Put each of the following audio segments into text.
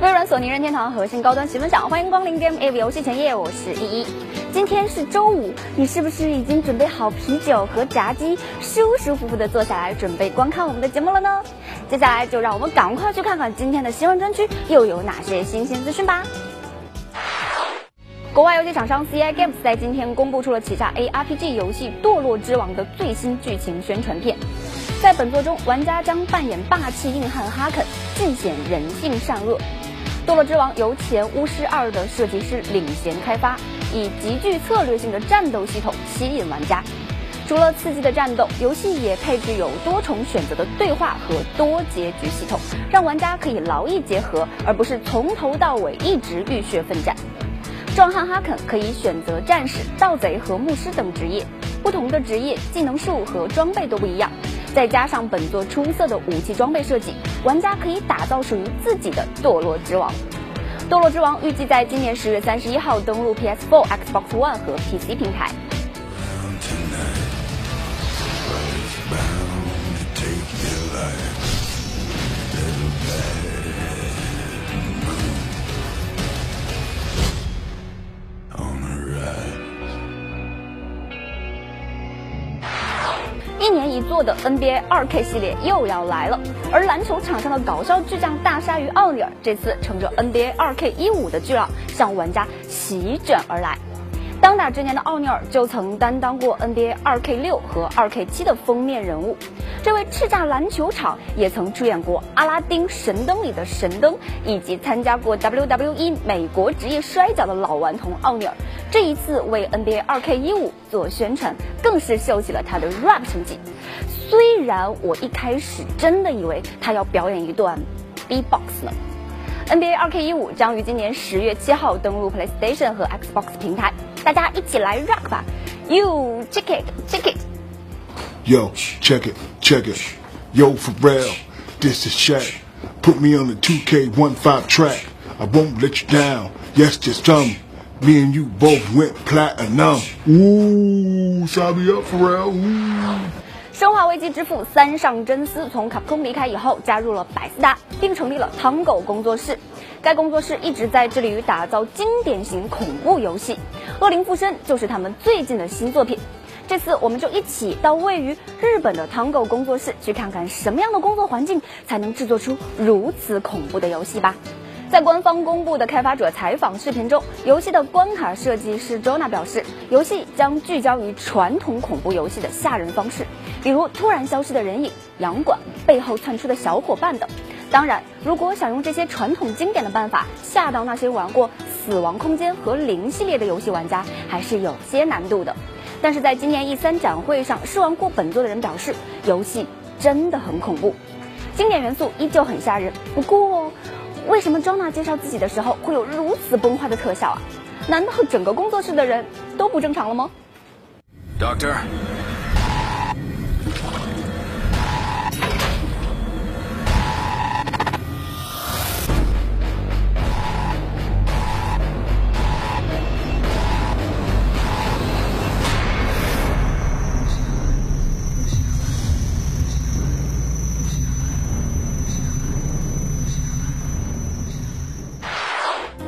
微软、索尼、任天堂核心高端齐分享，欢迎光临 Game AV 游戏前夜，我是依依。今天是周五，你是不是已经准备好啤酒和炸鸡，舒舒服服的坐下来准备观看我们的节目了呢？接下来就让我们赶快去看看今天的新闻专区又有哪些新鲜资讯吧。国外游戏厂商 CI Games 在今天公布出了旗下 ARPG 游戏《堕落之王》的最新剧情宣传片。在本作中，玩家将扮演霸气硬汉哈肯，尽显人性善恶。《堕落之王》由前《巫师二》的设计师领衔开发，以极具策略性的战斗系统吸引玩家。除了刺激的战斗，游戏也配置有多重选择的对话和多结局系统，让玩家可以劳逸结合，而不是从头到尾一直浴血奋战。壮汉哈肯可以选择战士、盗贼和牧师等职业，不同的职业技能树和装备都不一样。再加上本作出色的武器装备设计，玩家可以打造属于自己的堕落之王。堕落之王预计在今年十月三十一号登陆 PS4、Xbox One 和 PC 平台。一年一做的 NBA 2K 系列又要来了，而篮球场上的搞笑巨匠大鲨鱼奥尼尔这次乘着 NBA 2K15 的巨浪向玩家席卷而来。当打之年的奥尼尔就曾担当过 NBA 2K6 和 2K7 的封面人物，这位叱咤篮球场也曾出演过《阿拉丁神灯》里的神灯，以及参加过 WWE 美国职业摔跤的老顽童奥尼尔。这一次为 NBA 2K15 做宣传，更是秀起了他的 rap 成绩。虽然我一开始真的以为他要表演一段 B-box 呢。NBA 2K15 将于今年十月七号登陆 PlayStation 和 Xbox 平台，大家一起来 rock 吧！You check it, check it. Yo, check it, check it. Yo, for real, this is Shaq. Put me on the 2K15 track. I won't let you down. Yes, just some. Me and you both went platinum. Ooh, sign me up for real. Ooh. 化危机之父三上真司从卡普空离开以后，加入了百思达，并成立了汤狗工作室。该工作室一直在致力于打造经典型恐怖游戏，《恶灵附身》就是他们最近的新作品。这次我们就一起到位于日本的汤狗工作室，去看看什么样的工作环境才能制作出如此恐怖的游戏吧。在官方公布的开发者采访视频中，游戏的关卡设计师 Jona 表示，游戏将聚焦于传统恐怖游戏的吓人方式，比如突然消失的人影、洋馆、背后窜出的小伙伴等。当然，如果想用这些传统经典的办法吓到那些玩过《死亡空间》和《零》系列的游戏玩家，还是有些难度的。但是在今年 E3 展会上试玩过本作的人表示，游戏真的很恐怖，经典元素依旧很吓人。不过，为什么庄娜介绍自己的时候会有如此崩坏的特效啊？难道整个工作室的人都不正常了吗？Doctor。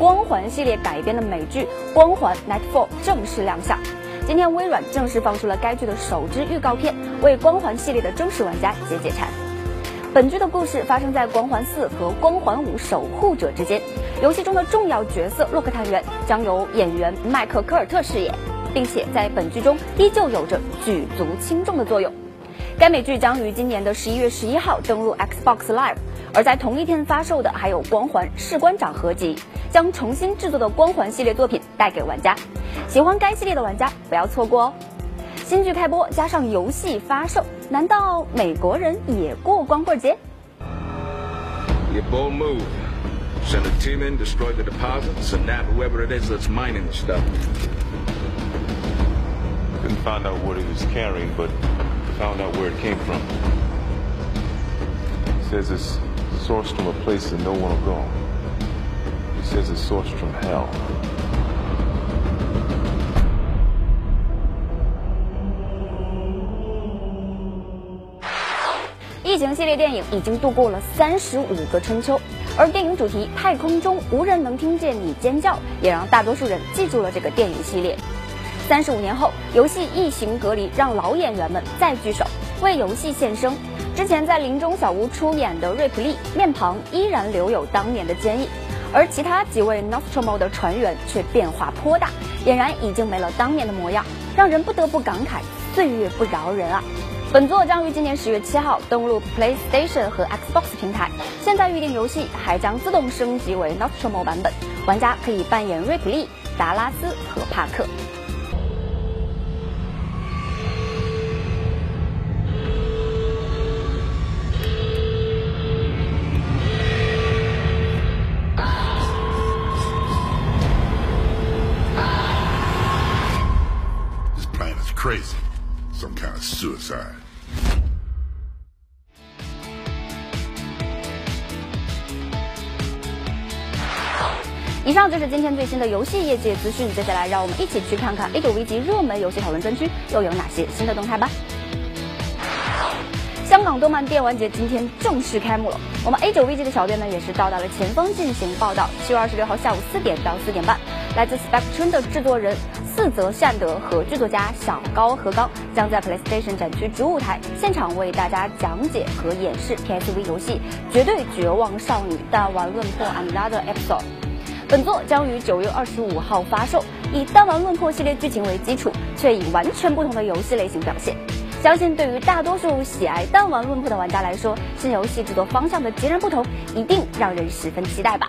光环系列改编的美剧《光环 Nightfall》正式亮相。今天，微软正式放出了该剧的首支预告片，为光环系列的忠实玩家解解馋。本剧的故事发生在光环四和光环五守护者之间，游戏中的重要角色洛克探员将由演员迈克科尔特饰演，并且在本剧中依旧有着举足轻重的作用。该美剧将于今年的十一月十一号登陆 Xbox Live，而在同一天发售的还有《光环士官长》合集，将重新制作的光环系列作品带给玩家。喜欢该系列的玩家不要错过哦！新剧开播加上游戏发售，难道美国人也过光棍节？You bold move. Send a team in, destroy the deposits, and nab whoever it is that's mining the stuff. Couldn't find out what he was carrying, but found out where it came from. He says it's sourced from a place that no one will go. He says it's sourced from hell. 异形系列电影已经度过了三十五个春秋，而电影主题“太空中无人能听见你尖叫”也让大多数人记住了这个电影系列。三十五年后，游戏《异形隔离》让老演员们再聚首，为游戏献声。之前在林中小屋出演的瑞普利，面庞依然留有当年的坚毅，而其他几位 Nostromo 的船员却变化颇大，俨然已经没了当年的模样，让人不得不感慨岁月不饶人啊！本作将于今年十月七号登陆 PlayStation 和 Xbox 平台，现在预定游戏还将自动升级为 Nostromo 版本，玩家可以扮演瑞普利、达拉斯和帕克。Crazy. Some kind of suicide. 以上就是今天最新的游戏业界资讯，接下来让我们一起去看看 A 九 V 级热门游戏讨论专区又有哪些新的动态吧。香港动漫电玩节今天正式开幕了，我们 A 九 V G 的小编呢也是到达了前方进行报道。七月二十六号下午四点到四点半，来自 Spectrum 的制作人四泽善德和剧作家小高和刚将在 PlayStation 展区主舞台现场为大家讲解和演示 PSV 游戏《绝对绝望少女弹丸论破 Another Episode》。本作将于九月二十五号发售，以弹丸论破系列剧情为基础，却以完全不同的游戏类型表现。相信对于大多数喜爱弹丸论破的玩家来说，新游戏制作方向的截然不同，一定让人十分期待吧。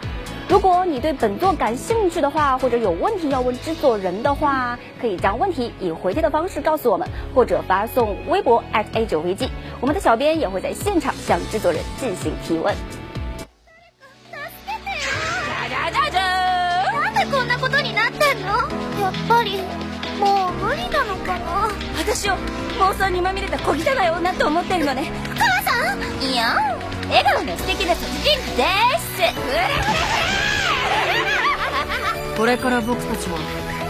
如果你对本作感兴趣的话，或者有问题要问制作人的话，可以将问题以回帖的方式告诉我们，或者发送微博 a 九 v g，我们的小编也会在现场向制作人进行提问。なんでこんなことになってんのやっぱりもう無理なのかな私を妄想にまみれた小汚い女と思ってるのね母さんいや笑顔の素敵な殺人鬼です これから僕たちは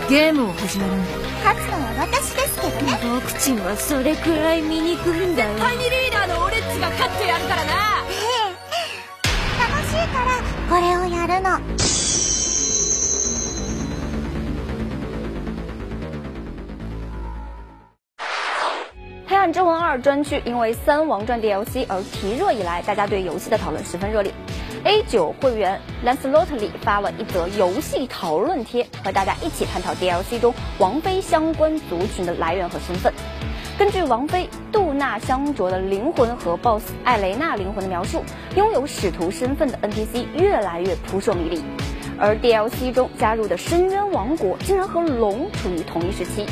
ゲームを始めるんだ。勝つのは私ですけどね。僕ちんはそれくらい醜いんだよ。タイニリーダーのオレッチが勝ってやるからな。楽しいからこれをやるの《黑暗之魂二》专区因为《三王传》DLC 而提热以来，大家对游戏的讨论十分热烈。A 九会员 Lancelot 里发了一则游戏讨论贴，和大家一起探讨 DLC 中王妃相关族群的来源和身份。根据王妃杜娜香卓的灵魂和 BOSS 艾雷娜灵魂的描述，拥有使徒身份的 NPC 越来越扑朔迷离，而 DLC 中加入的深渊王国竟然和龙处于同一时期。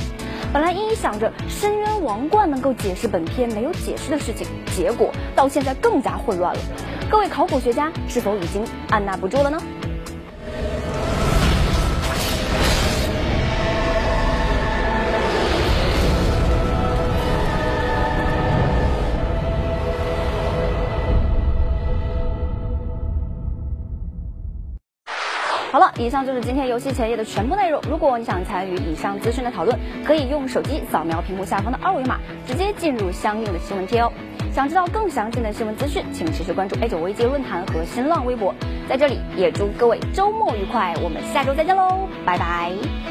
本来一一想着深渊王冠能够解释本片没有解释的事情，结果到现在更加混乱了。各位考古学家是否已经按捺不住了呢？好了，以上就是今天游戏前夜的全部内容。如果你想参与以上资讯的讨论，可以用手机扫描屏幕下方的二维码，直接进入相应的新闻贴哦。想知道更详细的新闻资讯，请持续关注 A 九危机论坛和新浪微博。在这里也祝各位周末愉快，我们下周再见喽，拜拜。